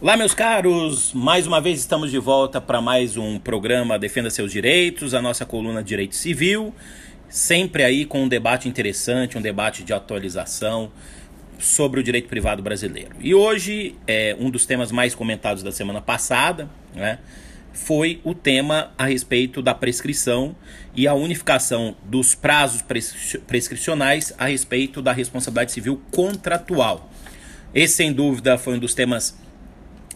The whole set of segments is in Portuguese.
Olá, meus caros! Mais uma vez estamos de volta para mais um programa Defenda Seus Direitos, a nossa coluna Direito Civil, sempre aí com um debate interessante, um debate de atualização sobre o direito privado brasileiro. E hoje, é, um dos temas mais comentados da semana passada, né, foi o tema a respeito da prescrição e a unificação dos prazos prescricionais a respeito da responsabilidade civil contratual. Esse, sem dúvida, foi um dos temas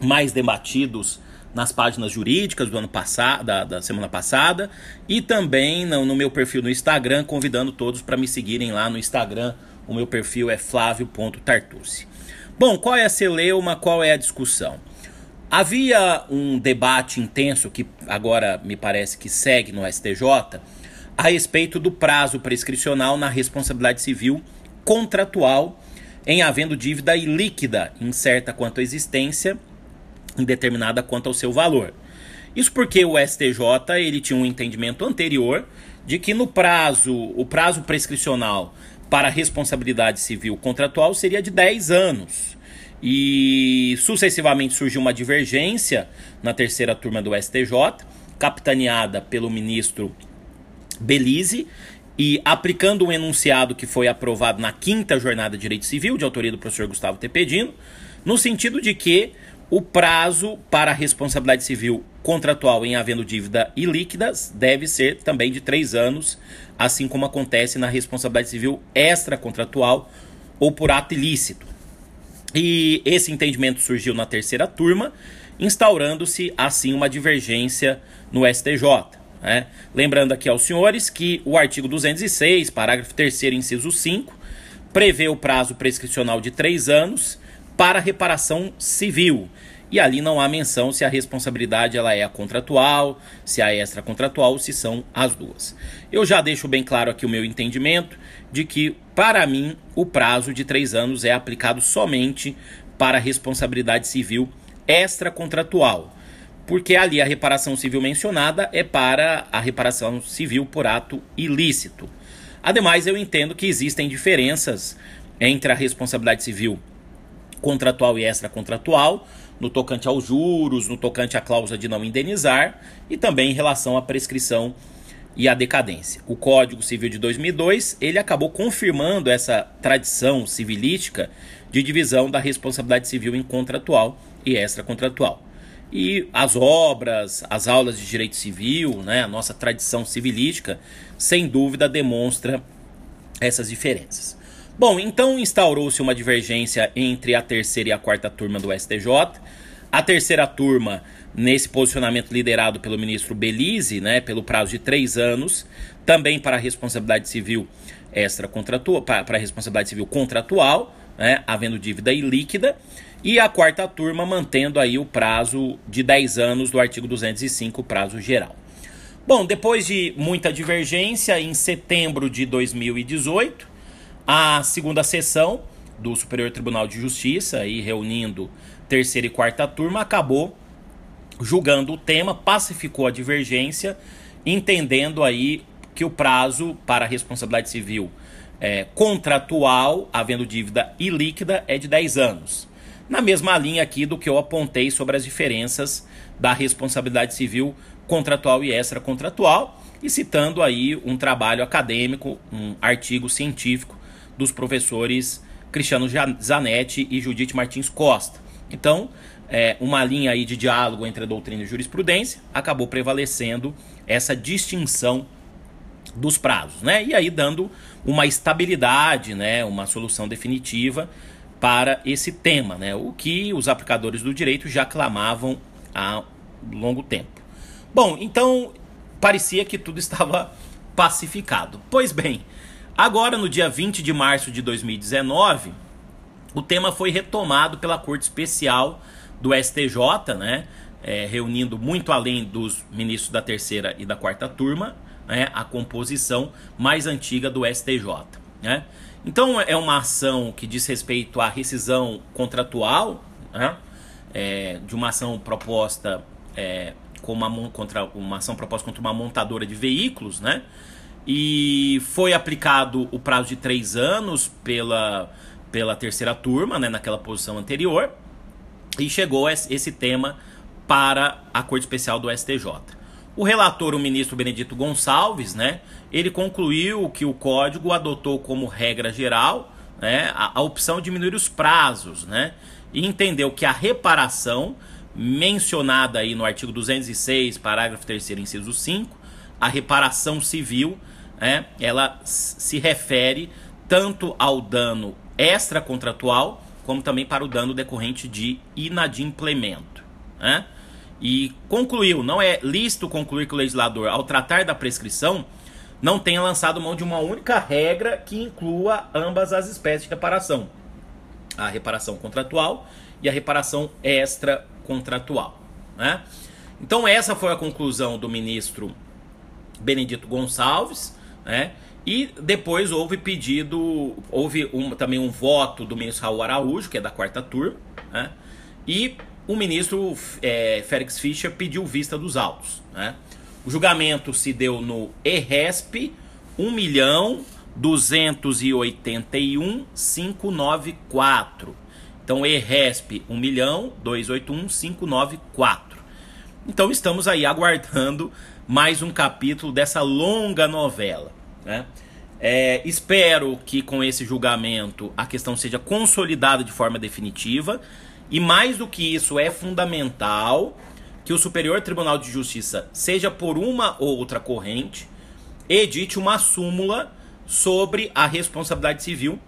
mais debatidos nas páginas jurídicas do ano passado, da, da semana passada, e também no, no, meu perfil no Instagram, convidando todos para me seguirem lá no Instagram. O meu perfil é flávio.tartucci. Bom, qual é a celeuma, qual é a discussão? Havia um debate intenso que agora me parece que segue no STJ a respeito do prazo prescricional na responsabilidade civil contratual em havendo dívida ilíquida incerta quanto à existência indeterminada quanto ao seu valor. Isso porque o STJ ele tinha um entendimento anterior de que no prazo, o prazo prescricional para responsabilidade civil contratual seria de 10 anos. E sucessivamente surgiu uma divergência na terceira turma do STJ, capitaneada pelo ministro Belize, e aplicando um enunciado que foi aprovado na quinta jornada de direito civil, de autoria do professor Gustavo Tepedino, no sentido de que o prazo para a responsabilidade civil contratual em havendo dívida ilíquidas deve ser também de três anos, assim como acontece na responsabilidade civil extracontratual ou por ato ilícito. E esse entendimento surgiu na terceira turma, instaurando-se assim uma divergência no STJ. Né? Lembrando aqui aos senhores que o artigo 206, parágrafo 3, inciso 5, prevê o prazo prescricional de três anos para reparação civil. E ali não há menção se a responsabilidade ela é a contratual, se a extracontratual, se são as duas. Eu já deixo bem claro aqui o meu entendimento de que, para mim, o prazo de três anos é aplicado somente para responsabilidade civil extracontratual, porque ali a reparação civil mencionada é para a reparação civil por ato ilícito. Ademais, eu entendo que existem diferenças entre a responsabilidade civil contratual e extracontratual, no tocante aos juros, no tocante à cláusula de não indenizar e também em relação à prescrição e à decadência. O Código Civil de 2002, ele acabou confirmando essa tradição civilística de divisão da responsabilidade civil em contratual e extracontratual. E as obras, as aulas de direito civil, né, a nossa tradição civilística, sem dúvida demonstra essas diferenças. Bom, então instaurou-se uma divergência entre a terceira e a quarta turma do STJ. A terceira turma, nesse posicionamento liderado pelo ministro Belize, né, pelo prazo de três anos, também para a responsabilidade civil extra contratual, para a responsabilidade civil contratual, né, havendo dívida ilíquida, e a quarta turma mantendo aí o prazo de 10 anos do artigo 205, prazo geral. Bom, depois de muita divergência, em setembro de 2018, a segunda sessão do Superior Tribunal de Justiça, aí reunindo terceira e quarta turma, acabou julgando o tema, pacificou a divergência, entendendo aí que o prazo para a responsabilidade civil é, contratual, havendo dívida ilíquida, é de 10 anos. Na mesma linha aqui do que eu apontei sobre as diferenças da responsabilidade civil contratual e extracontratual, e citando aí um trabalho acadêmico, um artigo científico dos professores Cristiano Zanetti e Judite Martins Costa. Então, é, uma linha aí de diálogo entre a doutrina e a jurisprudência acabou prevalecendo essa distinção dos prazos, né? E aí dando uma estabilidade, né, uma solução definitiva para esse tema, né? O que os aplicadores do direito já clamavam há longo tempo. Bom, então parecia que tudo estava pacificado. Pois bem, Agora, no dia 20 de março de 2019, o tema foi retomado pela Corte Especial do STJ, né? É, reunindo muito além dos ministros da terceira e da quarta turma, né? a composição mais antiga do STJ. Né? Então, é uma ação que diz respeito à rescisão contratual, né? é, de uma ação proposta é, com uma, contra, uma ação proposta contra uma montadora de veículos, né? E foi aplicado o prazo de três anos pela, pela terceira turma, né, naquela posição anterior. e chegou esse tema para a Corte Especial do STJ. O relator, o ministro Benedito Gonçalves, né, ele concluiu que o código adotou como regra geral né, a, a opção de diminuir os prazos, né, e entendeu que a reparação mencionada aí no artigo 206, parágrafo 3 inciso 5, a reparação civil, né, ela se refere tanto ao dano extracontratual, como também para o dano decorrente de inadimplemento. Né? E concluiu, não é lícito concluir que o legislador, ao tratar da prescrição, não tenha lançado mão de uma única regra que inclua ambas as espécies de reparação: a reparação contratual e a reparação extracontratual. Né? Então, essa foi a conclusão do ministro Benedito Gonçalves, né? E depois houve pedido, houve um, também um voto do ministro Raul Araújo, que é da quarta turma, né? e o ministro é, Félix Fischer pediu vista dos autos. Né? O julgamento se deu no ERESP 1 milhão 281.594. Então, ERESP 1 milhão 281.594. Então, estamos aí aguardando mais um capítulo dessa longa novela. Né? É, espero que com esse julgamento a questão seja consolidada de forma definitiva e mais do que isso é fundamental que o Superior Tribunal de Justiça, seja por uma ou outra corrente, edite uma súmula sobre a responsabilidade civil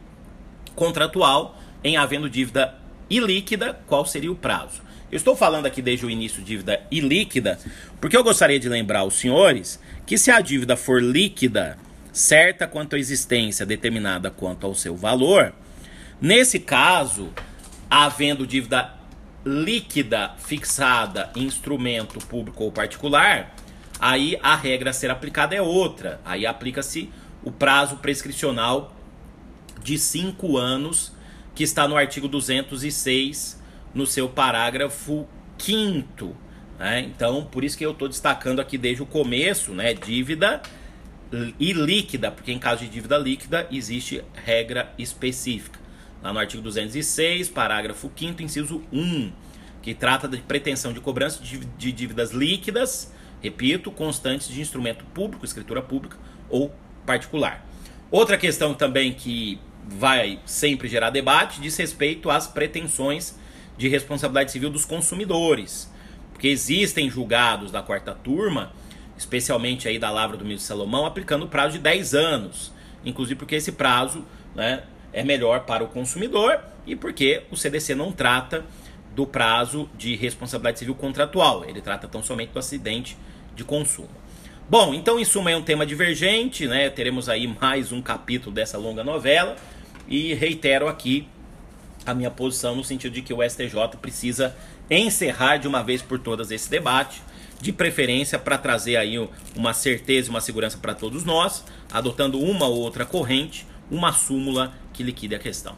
contratual em havendo dívida ilíquida, qual seria o prazo. Eu estou falando aqui desde o início dívida ilíquida, porque eu gostaria de lembrar aos senhores que se a dívida for líquida, certa quanto à existência, determinada quanto ao seu valor, nesse caso, havendo dívida líquida fixada em instrumento público ou particular, aí a regra a ser aplicada é outra. Aí aplica-se o prazo prescricional de 5 anos, que está no artigo 206, no seu parágrafo 5 né? Então, por isso que eu estou destacando aqui desde o começo, né? Dívida e líquida, porque em caso de dívida líquida existe regra específica. Lá no artigo 206, parágrafo 5 inciso 1, que trata de pretensão de cobrança de dívidas líquidas, repito, constantes de instrumento público, escritura pública ou particular. Outra questão também que vai sempre gerar debate diz respeito às pretensões de responsabilidade civil dos consumidores. Porque existem julgados da quarta turma especialmente aí da Lavra do Ministro Salomão, aplicando o prazo de 10 anos. Inclusive porque esse prazo né, é melhor para o consumidor e porque o CDC não trata do prazo de responsabilidade civil contratual. Ele trata tão somente do acidente de consumo. Bom, então em suma é um tema divergente, né? Teremos aí mais um capítulo dessa longa novela e reitero aqui a minha posição no sentido de que o STJ precisa encerrar de uma vez por todas esse debate de preferência para trazer aí uma certeza e uma segurança para todos nós, adotando uma ou outra corrente, uma súmula que liquide a questão.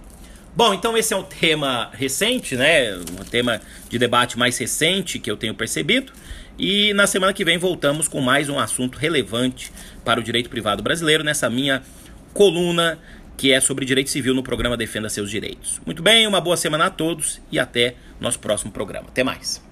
Bom, então esse é um tema recente, né? Um tema de debate mais recente que eu tenho percebido. E na semana que vem voltamos com mais um assunto relevante para o direito privado brasileiro nessa minha coluna que é sobre direito civil no programa Defenda Seus Direitos. Muito bem, uma boa semana a todos e até nosso próximo programa. Até mais.